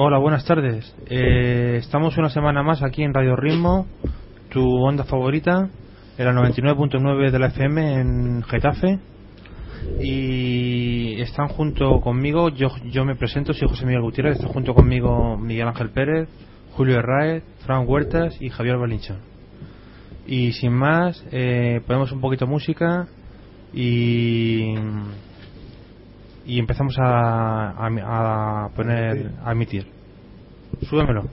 Hola, buenas tardes. Eh, estamos una semana más aquí en Radio Ritmo, tu onda favorita, en la 99.9 de la FM en Getafe. Y están junto conmigo, yo, yo me presento, soy José Miguel Gutiérrez, está junto conmigo Miguel Ángel Pérez, Julio Herráez, Fran Huertas y Javier Balinchón. Y sin más, eh, ponemos un poquito de música y, y empezamos a, a, a poner, a emitir. Súbemelo.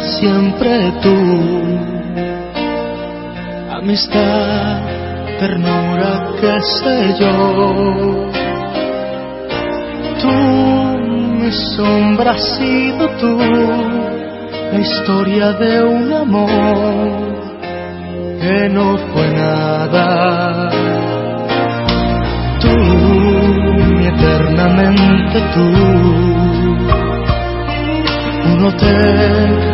Siempre tú. Amistad, ternura, qué sé yo. Tú, mi sombra has sido tú, la historia de un amor que no fue nada. Tú, mi eternamente tú un hotel,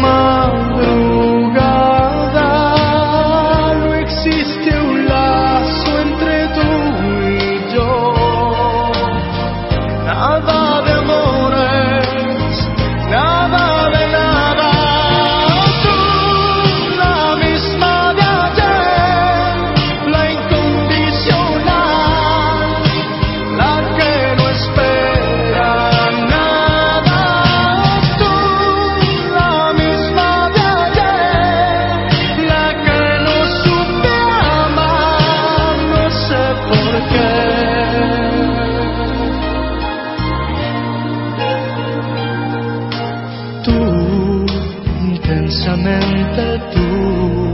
Tú,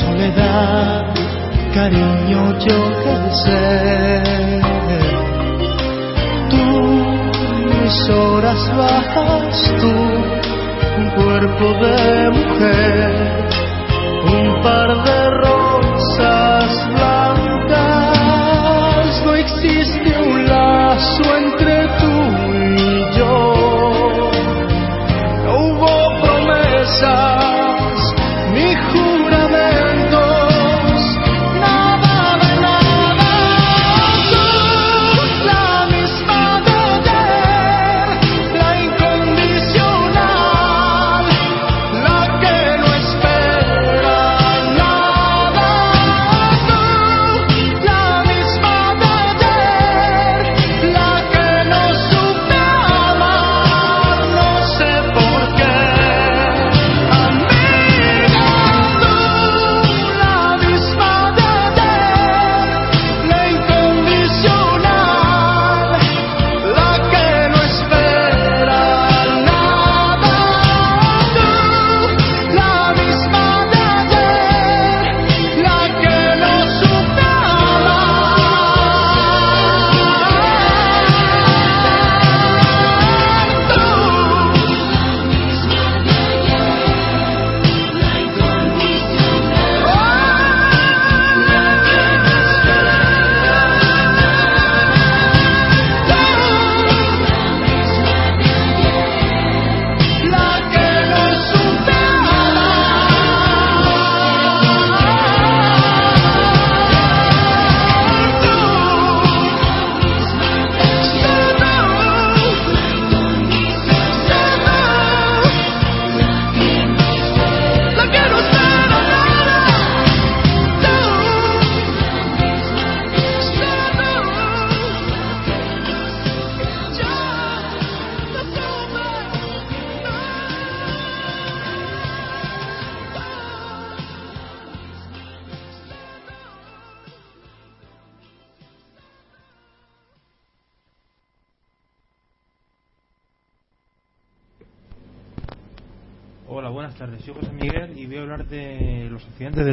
soledad, cariño, yo qué sé, tú, mis horas bajas, tú, un cuerpo de mujer, un par de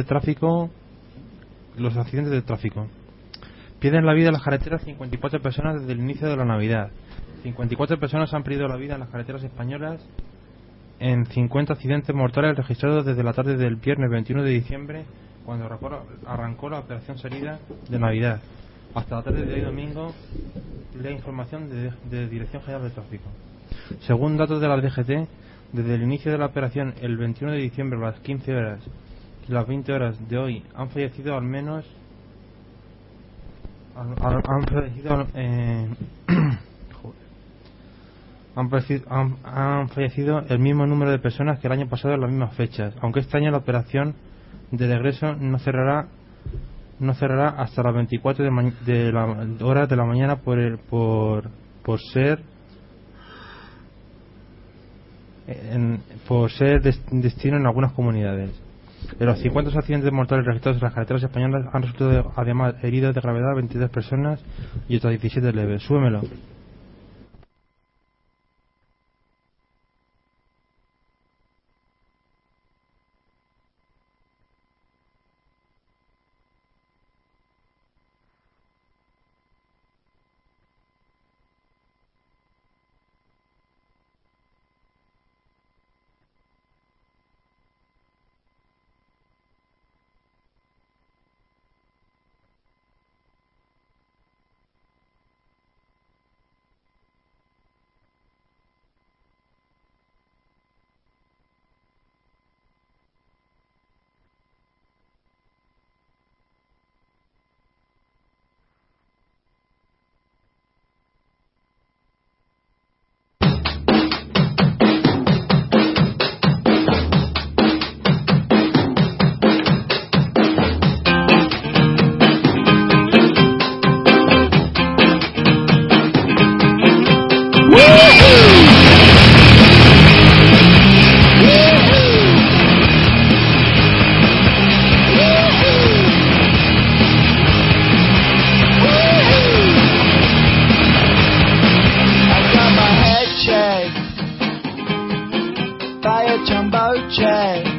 los accidentes de tráfico. Los accidentes de tráfico. Pierden la vida en las carreteras 54 personas desde el inicio de la Navidad. 54 personas han perdido la vida en las carreteras españolas en 50 accidentes mortales registrados desde la tarde del viernes 21 de diciembre, cuando arrancó la operación salida de Navidad, hasta la tarde de hoy domingo, la información de, de Dirección General de Tráfico. Según datos de la DGT, desde el inicio de la operación el 21 de diciembre a las 15 horas las 20 horas de hoy han fallecido al menos han, han- fallecido eh, han, han- fallecido el mismo número de personas que el año pasado en las mismas fechas aunque este año la operación de regreso no cerrará no cerrará hasta las 24 de, de la, horas de la mañana por el, por por ser en- por ser des- destino en algunas comunidades. De los 50 accidentes mortales registrados en las carreteras españolas han resultado además heridos de gravedad 23 personas y otras 17 leves. Súbemelo. Chamboche.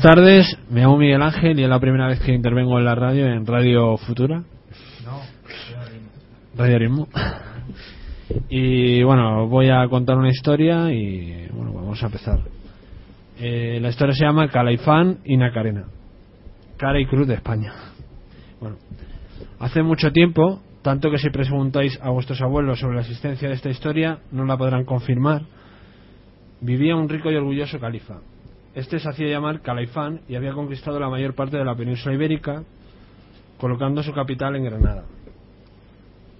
Buenas tardes, me llamo Miguel Ángel y es la primera vez que intervengo en la radio, en Radio Futura. Radio Ritmo. Y bueno, voy a contar una historia y bueno, vamos a empezar. Eh, la historia se llama Calaifán y Nacarena. Cara y Cruz de España. Bueno, hace mucho tiempo, tanto que si preguntáis a vuestros abuelos sobre la existencia de esta historia, no la podrán confirmar, vivía un rico y orgulloso califa. Este se hacía llamar Calaifán y había conquistado la mayor parte de la península ibérica, colocando su capital en Granada.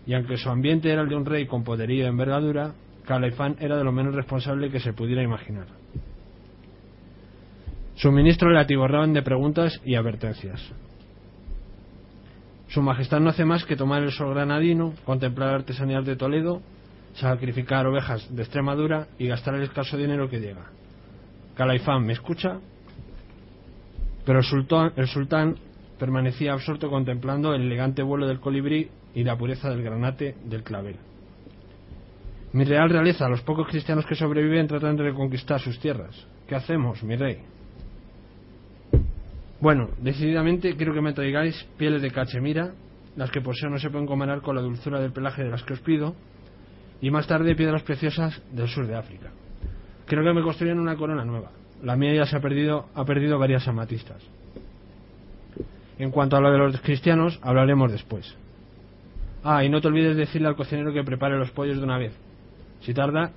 Y aunque su ambiente era el de un rey con poderío y envergadura, Calaifán era de lo menos responsable que se pudiera imaginar. Sus ministros le atiborraban de preguntas y advertencias. Su majestad no hace más que tomar el sol granadino, contemplar artesanías de Toledo, sacrificar ovejas de Extremadura y gastar el escaso dinero que llega. Calaifán, ¿me escucha? Pero el sultán, permanecía absorto contemplando el elegante vuelo del colibrí y la pureza del granate del clavel. Mi real realeza, los pocos cristianos que sobreviven tratan de reconquistar sus tierras. ¿Qué hacemos, mi rey? Bueno, decididamente quiero que me traigáis pieles de cachemira, las que poseo no se pueden comparar con la dulzura del pelaje de las que os pido, y más tarde piedras preciosas del sur de África. Creo que me construyan una corona nueva. La mía ya se ha perdido, ha perdido varias amatistas. En cuanto a lo de los cristianos, hablaremos después. Ah, y no te olvides decirle al cocinero que prepare los pollos de una vez. Si tarda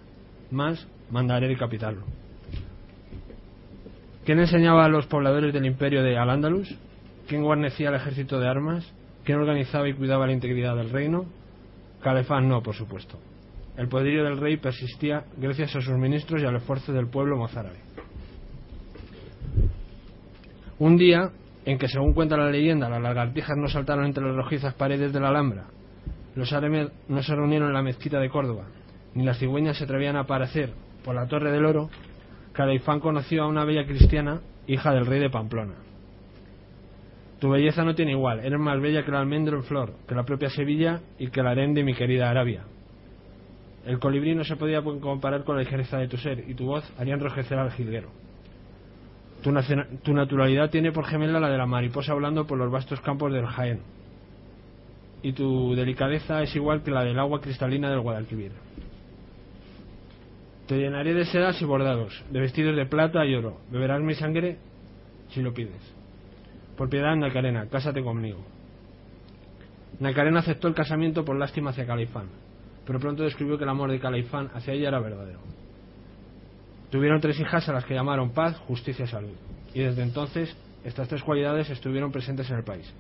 más, mandaré decapitarlo. ¿Quién enseñaba a los pobladores del imperio de Al-Ándalus? ¿Quién guarnecía el ejército de armas? ¿Quién organizaba y cuidaba la integridad del reino? Calefán no, por supuesto. El poderío del rey persistía gracias a sus ministros y al esfuerzo del pueblo mozárabe. Un día en que, según cuenta la leyenda, las lagartijas no saltaron entre las rojizas paredes de la Alhambra, los árabes no se reunieron en la mezquita de Córdoba, ni las cigüeñas se atrevían a aparecer por la Torre del Oro, Calaifán conoció a una bella cristiana, hija del rey de Pamplona. Tu belleza no tiene igual, eres más bella que el almendro en flor, que la propia Sevilla y que el harén de mi querida Arabia. El colibrí no se podía comparar con la ligereza de tu ser, y tu voz haría enrojecer al jilguero. Tu, naturalidad tiene por gemela la de la mariposa volando por los vastos campos del Jaén, y tu delicadeza es igual que la del agua cristalina del Guadalquivir. Te llenaré de sedas y bordados, de vestidos de plata y oro. Beberás mi sangre si lo pides. Por piedad, Nacarena, cásate conmigo. Nacarena aceptó el casamiento por lástima hacia Calaifán, pero pronto descubrió que el amor de Calaifán hacia ella era verdadero. Tuvieron tres hijas a las que llamaron paz, justicia y salud, y desde entonces estas tres cualidades estuvieron presentes en el país.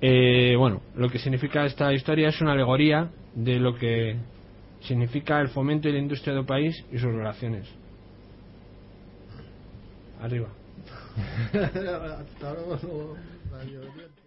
Eh, bueno, lo que significa esta historia es una alegoría de lo que significa el fomento y la industria de un país y sus relaciones. Arriba.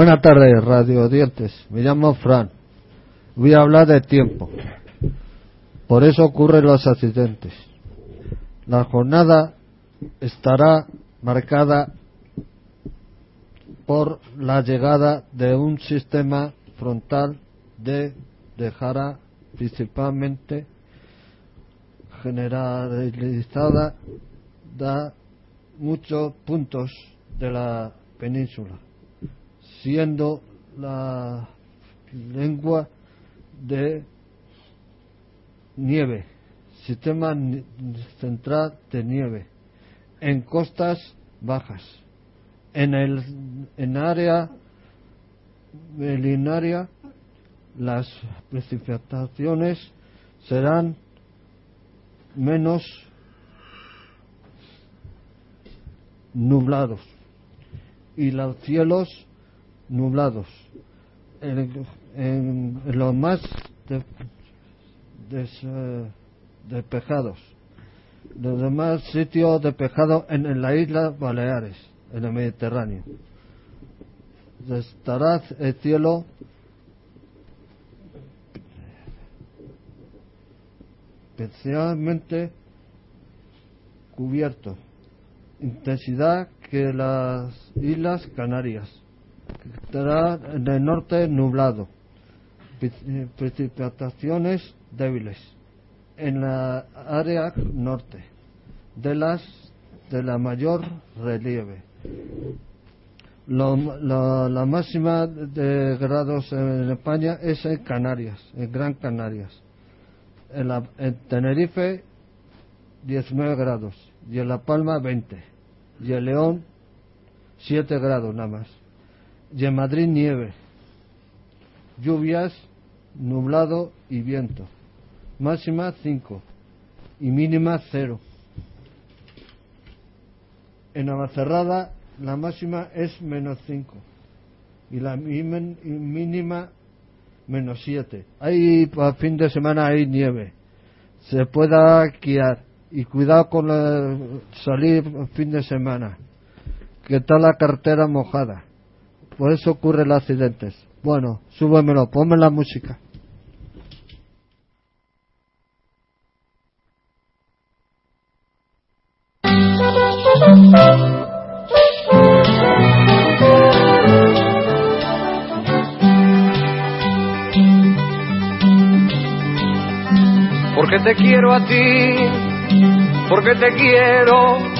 Buenas tardes, radio dientes. Me llamo Fran. Voy a hablar de tiempo. Por eso ocurren los accidentes. La jornada estará marcada por la llegada de un sistema frontal de dejará principalmente generalizada da muchos puntos de la península, siendo la lengua de nieve, sistema central de nieve, en costas bajas, en el en área melinaria las precipitaciones serán menos nublados y los cielos nublados. En, los más eh, despejados. Los demás sitios despejados en, en las islas Baleares en el Mediterráneo. Estará el cielo. Especialmente cubierto. Intensidad que las islas Canarias estará en el norte nublado eh, precipitaciones débiles en la área norte de las de la mayor relieve la máxima de grados en España es en Canarias, en Gran Canarias. En, la- en Tenerife 19 grados y en La Palma 20 y en León 7 grados nada más. Y en Madrid nieve, lluvias, nublado y viento. Máxima 5 y mínima 0. En Navacerrada la máxima es menos 5 y la mínima menos 7. Hay para fin de semana hay nieve. Se pueda esquiar y cuidado con la- salir fin de semana. Que está la cartera mojada. Por eso ocurren los accidentes. Bueno, súbemelo, ponme la música. porque te quiero a ti, porque te quiero.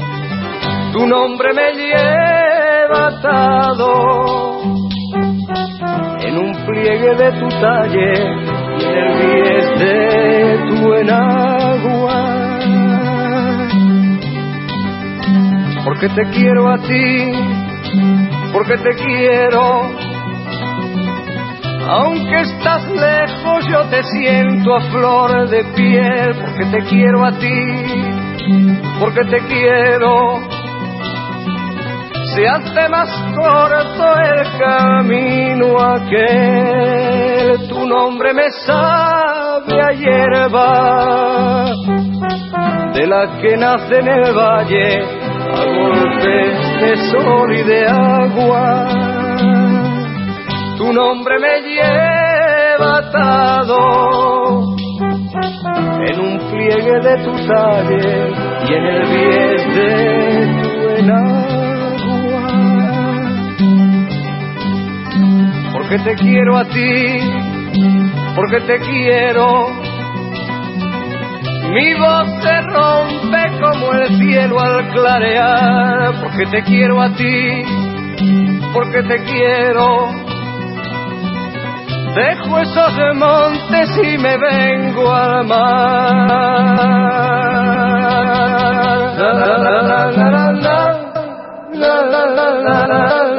Tu nombre me lleva atado en un pliegue de tu talle y en el bies de tu enagua. Porque te quiero a ti, porque te quiero. Aunque estás lejos, yo te siento a flor de piel, porque te quiero a ti, porque te quiero. Se hace más corto el camino aquel, tu nombre me sabe a hierba, de la que nace en el valle, a golpes de sol y de agua tu nombre me lleva atado en un pliegue de tu talle y en el bies de tu enagua. Porque te quiero a ti, porque te quiero. Mi voz se rompe como el cielo al clarear, porque te quiero a ti, porque te quiero. Dejo esos montes y me vengo al mar. La, la, la, la, la, la, la. La, la, la, la, la,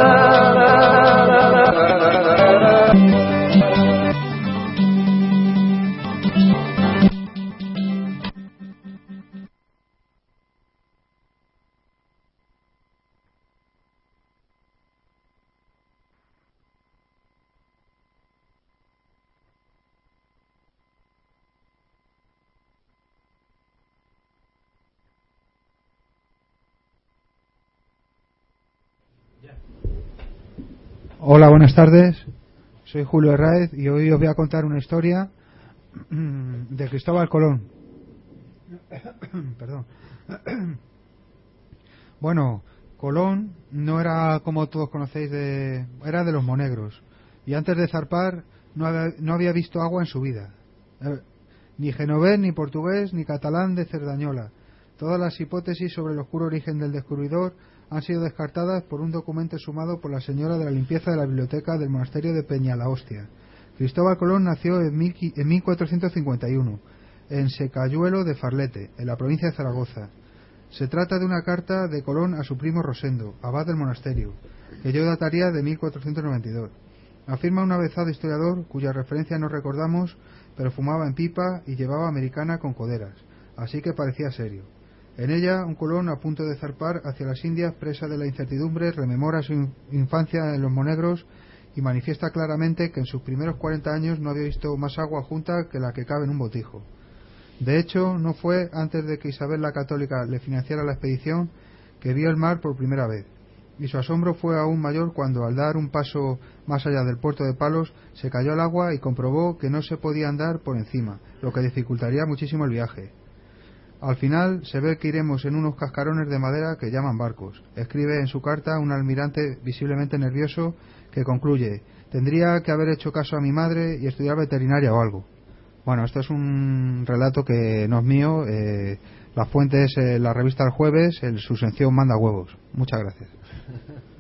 Hola, buenas tardes. Soy Julio Herráez y hoy os voy a contar una historia de Cristóbal Colón. Perdón. Bueno, Colón no era como todos conocéis de era de los monegros y antes de zarpar no había, no había visto agua en su vida. Eh, Ni genovés, ni portugués, ni catalán de Cerdañola. Todas las hipótesis sobre el oscuro origen del descubridor han sido descartadas por un documento sumado por la señora de la limpieza de la biblioteca del monasterio de Peñalahostia. Cristóbal Colón nació en 1451 en Secayuelo de Farlete, en la provincia de Zaragoza. Se trata de una carta de Colón a su primo Rosendo, abad del monasterio, que yo dataría de 1492. Afirma un avezado historiador, cuya referencia no recordamos, pero fumaba en pipa y llevaba americana con coderas, así que parecía serio. En ella, un Colón a punto de zarpar hacia las Indias, presa de la incertidumbre, rememora su in- infancia en los monegros y manifiesta claramente que en sus primeros 40 años no había visto más agua junta que la que cabe en un botijo. De hecho, no fue antes de que Isabel la Católica le financiara la expedición que vio el mar por primera vez. Y su asombro fue aún mayor cuando, al dar un paso más allá del puerto de Palos, se cayó al agua y comprobó que no se podía andar por encima, lo que dificultaría muchísimo el viaje. Al final se ve que iremos en unos cascarones de madera que llaman barcos. Escribe en su carta un almirante visiblemente nervioso que concluye tendría que haber hecho caso a mi madre y estudiar veterinaria o algo. Bueno, esto es un relato que no es mío. eh, la fuente es eh, la revista El Jueves, el, su sección Manda Huevos. Muchas gracias.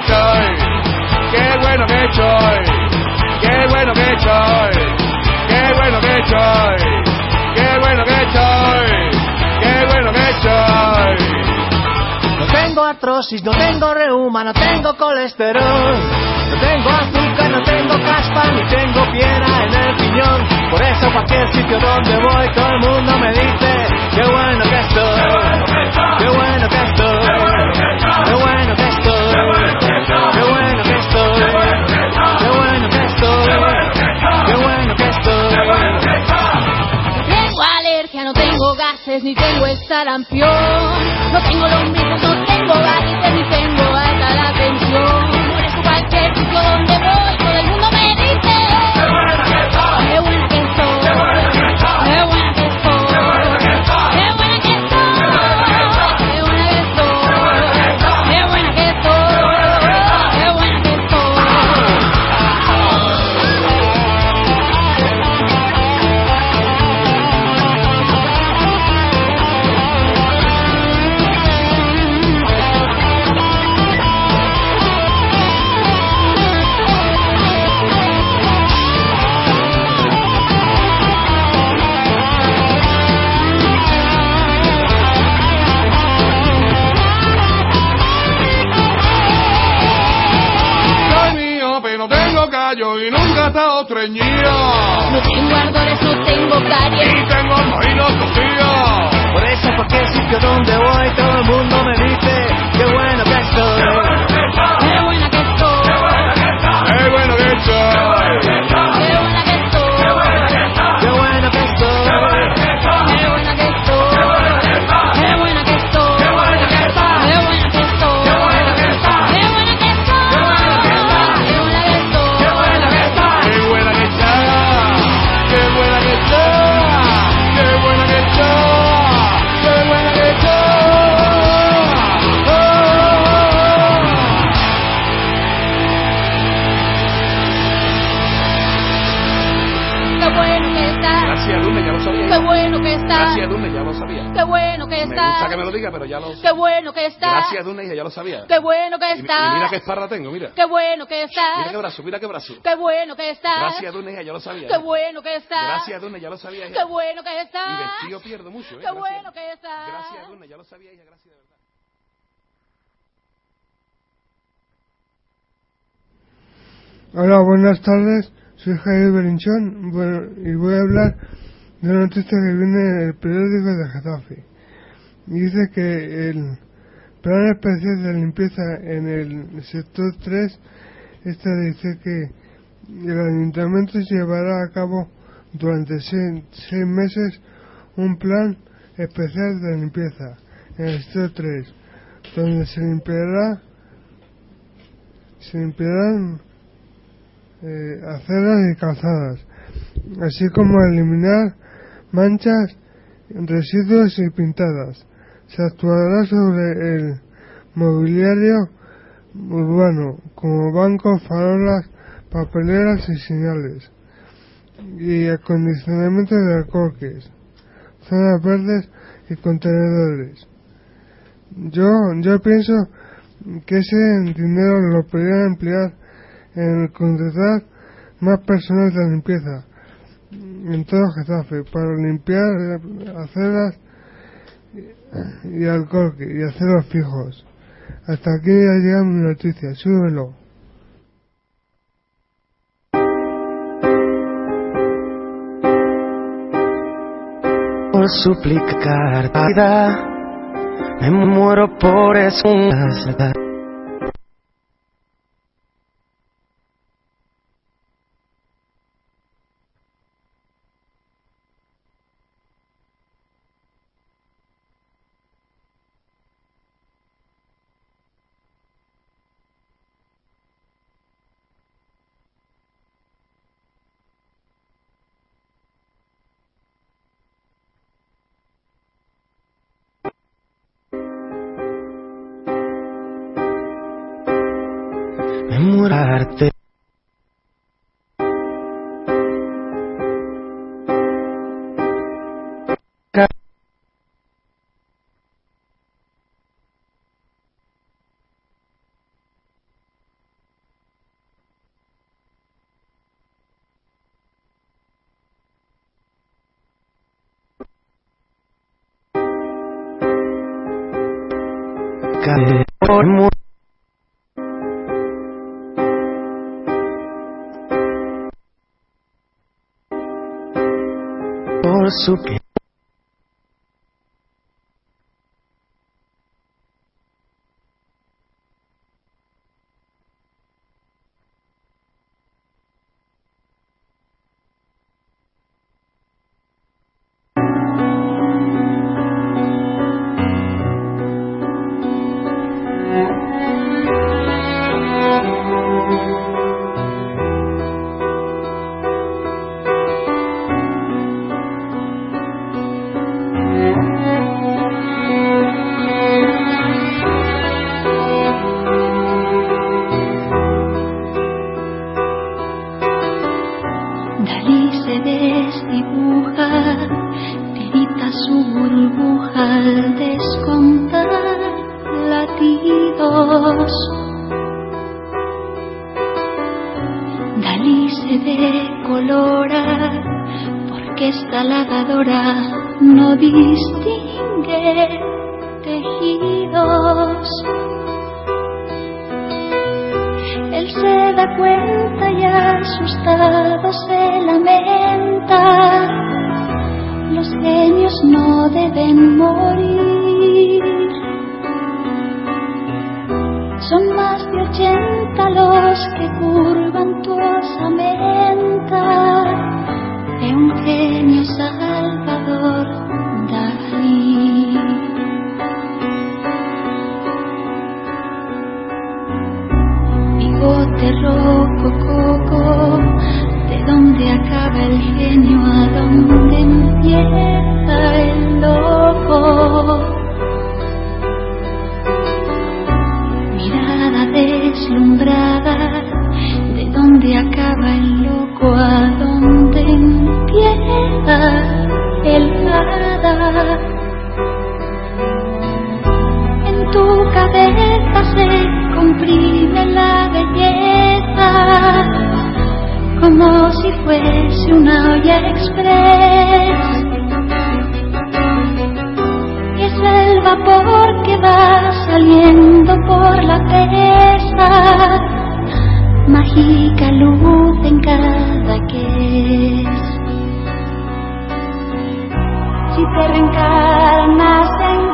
que qué bueno que estoy, qué bueno que estoy, qué bueno que estoy, artrosis, no tengo reuma, no tengo colesterol. No tengo azúcar, no tengo caspa, ni tengo piedra en el piñón. Por eso cualquier sitio donde voy, todo el mundo me dice, qué bueno que estoy, qué bueno que estoy, qué bueno que estoy, qué bueno que estoy, gases, ni tengo sarampión. No tengo lombrices, no tengo gases, ni tengo alta la tensión. Por eso cualquier sitio donde voy, todo el mundo me dice mira qué esparra tengo, mira. qué bueno que Mira qué brazo, mira qué brazo. qué bueno que está, Gracias, Dune, ya lo sabía. qué bueno que está, Gracias, Dune, ya lo sabía. qué bueno que Y está, vestido pierdo mucho, ¿eh? qué Gracias. bueno que está. Gracias, Dune, ya lo sabía, hija, gracias de verdad. Hola, buenas tardes. Soy Javier Belinchón bueno, y voy a hablar de una noticia que viene en el periódico de Getafe. Y dice que el plan especial de limpieza en el sector 3, esta dice que el ayuntamiento llevará a cabo durante seis, meses un plan especial de limpieza en el sector 3, donde se limpiará se limpiarán eh, aceras y calzadas, así como eliminar manchas, residuos y pintadas. Se actuará sobre el mobiliario urbano, como bancos, farolas, papeleras y señales, y acondicionamiento de alcorques, zonas verdes y contenedores. Yo, yo pienso que ese dinero lo podrían emplear en contratar más personal de limpieza en todo Getafe para limpiar aceras y alcohol y aceros fijos. Hasta aquí ya llega mi noticia, súbelo. por suplicar me muero por eso. Caer por mu- por su que fuese una olla express. Y es el vapor que va saliendo por la presa, mágica luz en cada que es. te reencarnas en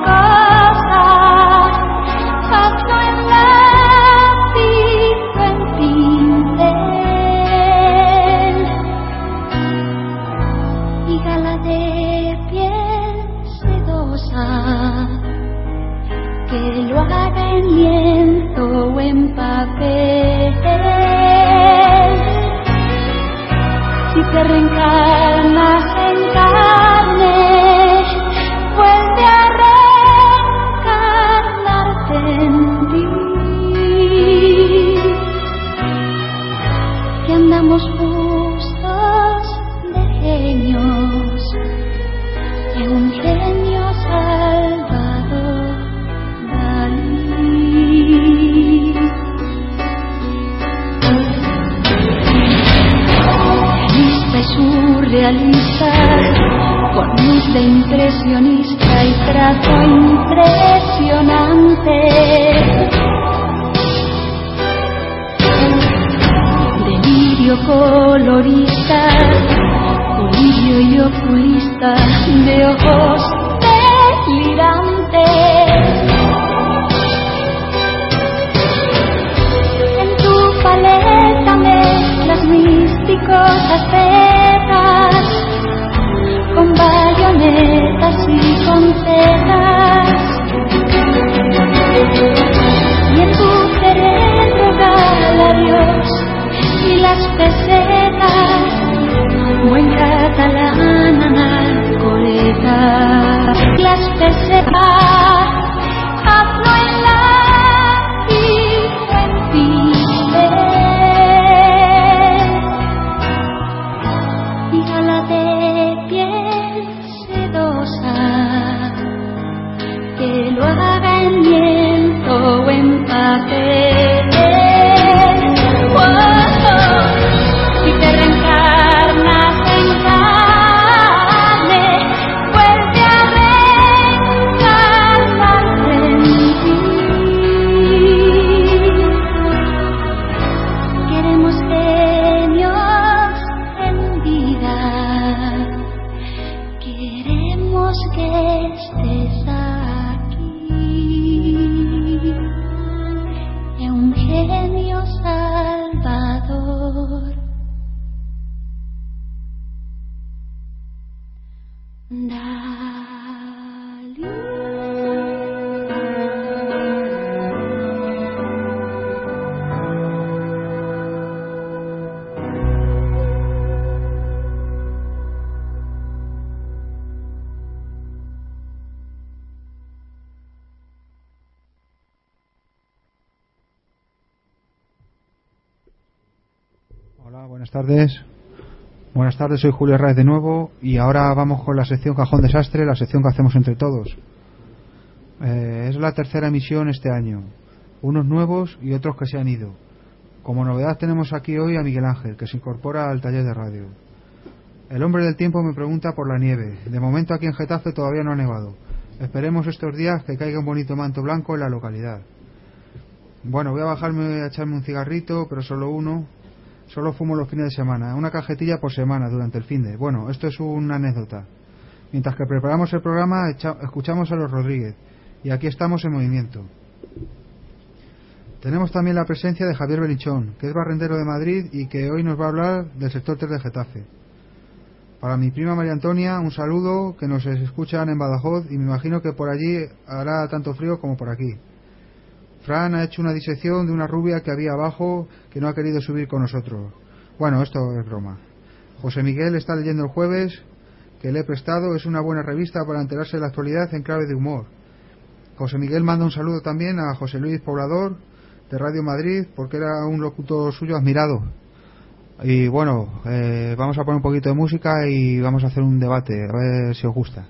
Si te de impresionista y trazo impresionante. Delirio colorista, colirio y oculista de ojos con Buenas tardes. Buenas tardes, soy Julio Raez de nuevo y ahora vamos con la sección Cajón Desastre, la sección que hacemos entre todos. Eh, es la tercera emisión este año, unos nuevos y otros que se han ido. Como novedad tenemos aquí hoy a Miguel Ángel, que se incorpora al taller de radio. El hombre del tiempo me pregunta por la nieve. De momento aquí en Getafe todavía no ha nevado. Esperemos estos días que caiga un bonito manto blanco en la localidad. Bueno, voy a bajarme a echarme un cigarrito, pero solo uno. Solo fumo los fines de semana, una cajetilla por semana durante el fin de. Bueno, esto es una anécdota. Mientras que preparamos el programa, escuchamos a los Rodríguez y aquí estamos en movimiento. Tenemos también la presencia de Javier Belichón, que es barrendero de Madrid y que hoy nos va a hablar del sector 3 de Getafe. Para mi prima María Antonia, un saludo que nos escuchan en Badajoz y me imagino que por allí hará tanto frío como por aquí. Fran ha hecho una disección de una rubia que había abajo que no ha querido subir con nosotros. Bueno, esto es broma. José Miguel está leyendo el jueves, que le he prestado, es una buena revista para enterarse de la actualidad en clave de humor. José Miguel manda un saludo también a José Luis Poblador de Radio Madrid, porque era un locutor suyo admirado. Y bueno, eh, vamos a poner un poquito de música y vamos a hacer un debate, a ver si os gusta.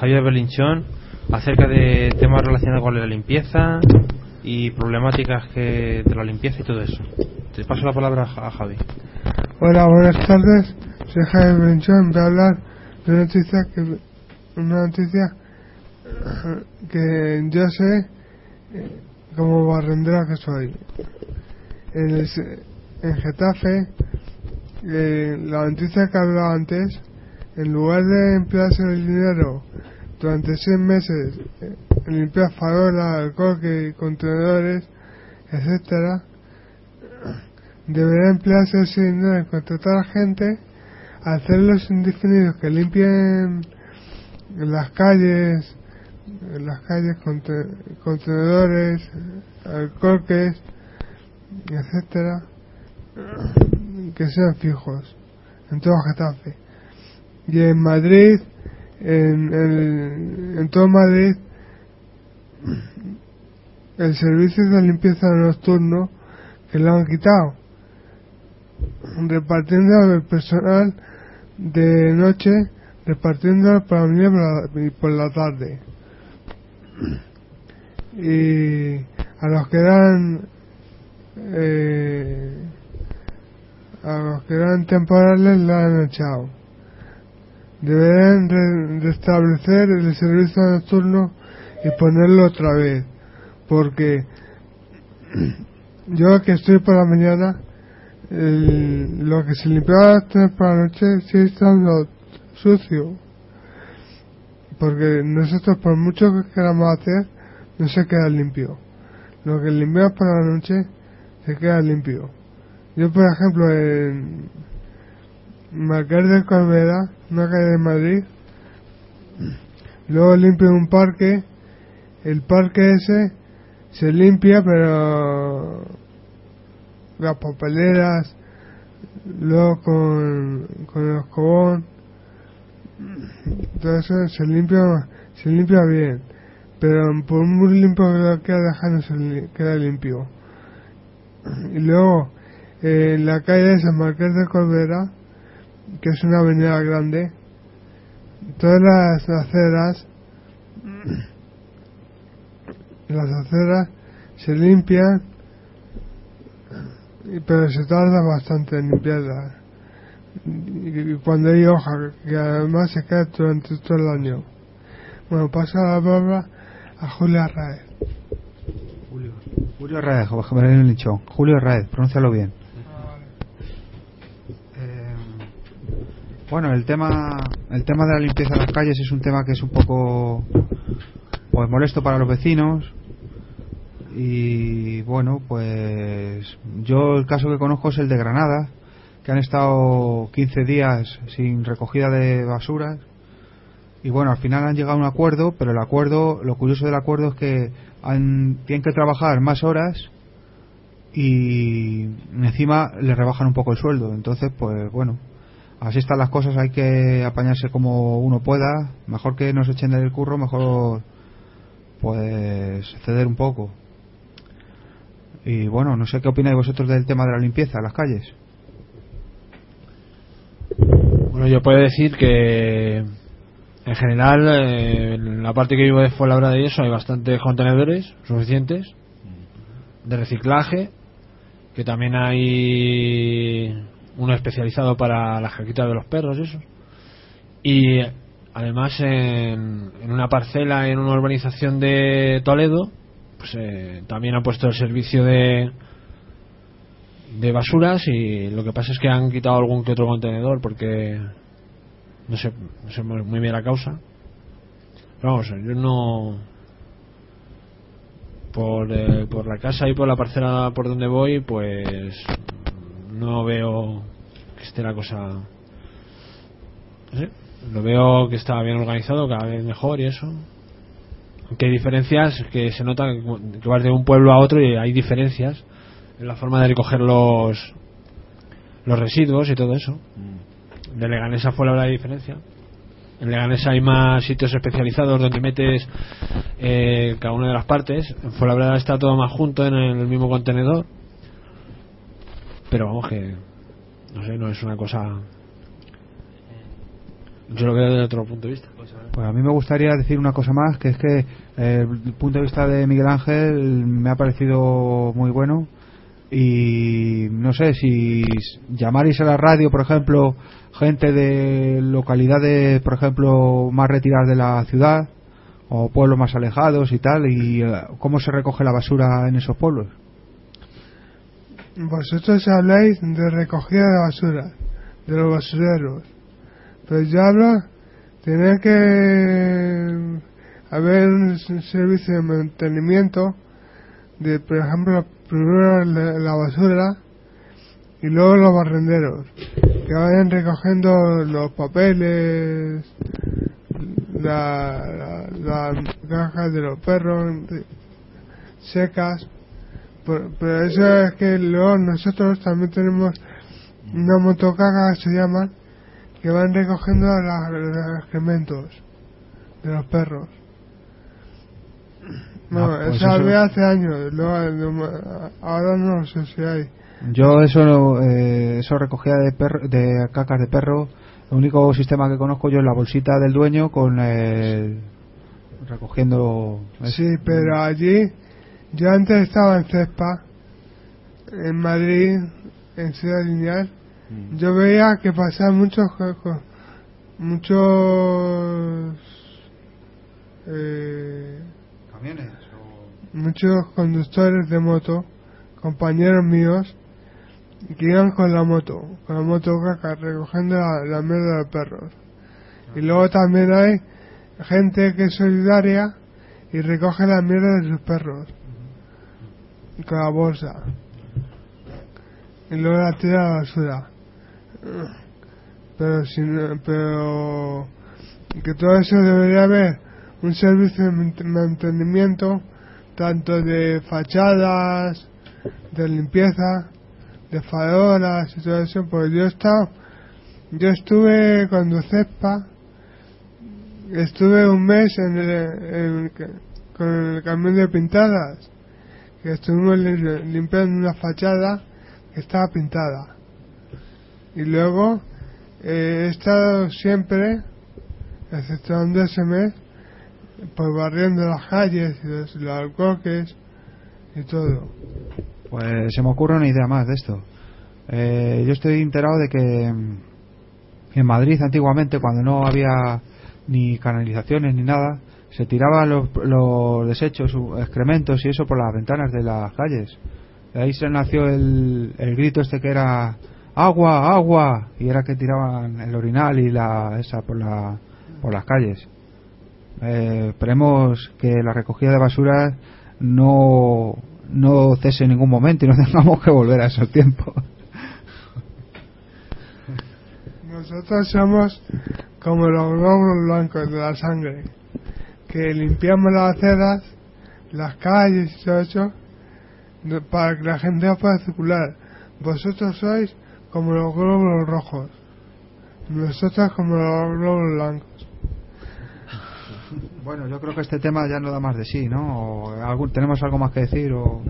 Javier Belinchón acerca de temas relacionados con la limpieza y problemáticas que, de la limpieza y todo eso. Te paso la palabra a Javi. Hola, buenas tardes. Soy Jaime Benchón. Voy a hablar de una noticia que, una noticia eh, que yo sé eh, como barrendera que soy. En, el en Getafe, eh, la noticia que hablaba antes, en lugar de emplearse el dinero durante seis meses eh, limpiar farolas, alcohol, contenedores, etcétera, debería emplearse ese dinero en contratar a gente a hacer los indefinidos que limpien las calles, las calles conte- contenedores, alcoholques, etcétera, que sean fijos en todo Getafe. Y en Madrid, en, en, en todo Madrid, el servicio de limpieza nocturno que lo han quitado. Repartiendo el personal de noche repartiendo la mañana y por la tarde. Y a los que dan eh, a los que dan temporales la han echado deberán re- restablecer el servicio nocturno y ponerlo otra vez porque yo que estoy por la mañana el- lo que se limpiaba antes por la noche sigue estando sucio porque nosotros por mucho que queramos hacer no se queda limpio. Lo que limpiamos por la noche se queda limpio. Yo por ejemplo en Marqués de Corbera una calle de Madrid. Luego limpio un parque. El parque ese se limpia pero las papeleras, luego con, con el escobón, todo eso se limpia, se limpia bien, pero por muy limpio que queda dejar no se queda limpio. Y luego, eh, en la calle de San Marqués de Corbera, que es una avenida grande, todas las aceras, las aceras se limpian y- pero se tarda bastante en limpiarla y, cuando hay hoja que además se queda durante todo el año bueno pasa la palabra a Julia Raez Julio, Julio Javier Belinchón. Julio Raed, pronúncialo bien. Eh, bueno, el tema, el tema de la limpieza de las calles es un tema que es un poco pues molesto para los vecinos y bueno, pues yo el caso que conozco es el de Granada, que han estado 15 días sin recogida de basuras y bueno, al final han llegado a un acuerdo, pero el acuerdo, lo curioso del acuerdo es que han, tienen que trabajar más horas y encima les rebajan un poco el sueldo. Entonces, pues bueno, así están las cosas, hay que apañarse como uno pueda. Mejor que nos echen del curro, mejor pues ceder un poco. Y bueno, no sé qué opináis vosotros del tema de la limpieza en las calles. Bueno, yo puedo decir que en general eh, en la parte que vivo de Fuenlabrada y eso hay bastantes contenedores suficientes de reciclaje que también hay uno especializado para las caquitas de los perros y eso. Y además en, una parcela en una urbanización de Toledo pues eh, también han puesto el servicio de de basuras y lo que pasa es que han quitado algún que otro contenedor porque no sé, no sé muy bien la causa. Vamos yo no por, eh, por la casa y por la parcela por donde voy pues no veo que esté la cosa no sé, lo veo que está bien organizado cada vez mejor y eso. Aunque hay diferencias que se nota que vas de un pueblo a otro y hay diferencias en la forma de recoger los los residuos y todo eso. De Leganés a Fuenlabrada hay diferencia. En Leganés hay más sitios especializados donde metes eh, cada una de las partes. En Fuenlabrada está todo más junto en el mismo contenedor. Pero vamos que no sé no es una cosa yo lo veo desde otro punto de vista Pues a mí me gustaría decir una cosa más, que es que eh, el punto de vista de Miguel Ángel me ha parecido muy bueno y no sé si llamarais a la radio, por ejemplo, gente de localidades, por ejemplo, más retiradas de la ciudad o pueblos más alejados y tal, y eh, cómo se recoge la basura en esos pueblos. Vosotros habláis de recogida de basura, de los basureros. Pero yo hablo, tiene que haber un servicio de mantenimiento de, por ejemplo, primero la, la basura y luego los barrenderos, que vayan recogiendo los papeles, la- la- las cajas de los perros secas, por- pero eso es que luego nosotros también tenemos una motocaga que se llama que van recogiendo los excrementos de los perros. No, Ah, pues había hace años, luego, ahora no sé si hay. Yo eso, eh, eso recogida de, perro- de cacas de perro, el único sistema que conozco yo es la bolsita del dueño con el, recogiendo... Sí, pero allí, yo antes estaba en Cespa, en Madrid, en Ciudad Lineal, yo veía que pasaban muchos, muchos, eh, ¿Camiones? muchos conductores de moto, compañeros míos, que iban con la moto, con la moto caca, recogiendo la, la mierda de perros. Y luego también hay gente que es solidaria y recoge la mierda de sus perros con la bolsa. Y luego la tira a la basura. Pero, si no- pero que todo eso debería haber un servicio de mant- mantenimiento tanto de fachadas, de limpieza, de farolas y todo eso, pues yo he yo estuve cuando CEPA, estuve un mes en el, en con el camión de pintadas, que estuvimos li- limpiando una fachada que estaba pintada. Y luego eh, he estado siempre, exceptuando ese mes, pues barriendo las calles y los, los alcoques y todo. Pues se me ocurre una idea más de esto. Eh, yo estoy enterado de que mm, en Madrid antiguamente, cuando no había ni canalizaciones ni nada, se tiraban los, los desechos, excrementos y eso por las ventanas de las calles. De ahí se nació el, el grito este que era agua, agua, y era que tiraban el orinal y la esa por la por las calles. Eh, esperemos que la recogida de basura no no cese en ningún momento y no tengamos que volver a esos tiempos. Nosotros somos como los globos blancos de la sangre, que limpiamos las aceras, las calles y todo eso, para que la gente pueda circular. Vosotros sois como los globos rojos, nosotros como los globos blancos. Bueno, yo creo que este tema ya no da más de sí, ¿no? O algún- ¿Tenemos algo más que decir o,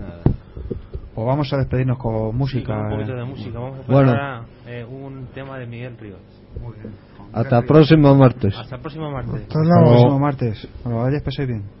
o vamos a despedirnos con música? Sí, con un poquito eh? de música. Vamos a poner Bueno. ahora eh, un tema de Miguel Ríos. Hasta el próximo martes. Hasta el próximo martes. Hasta el próximo martes. Bueno, vaya, paséis bien.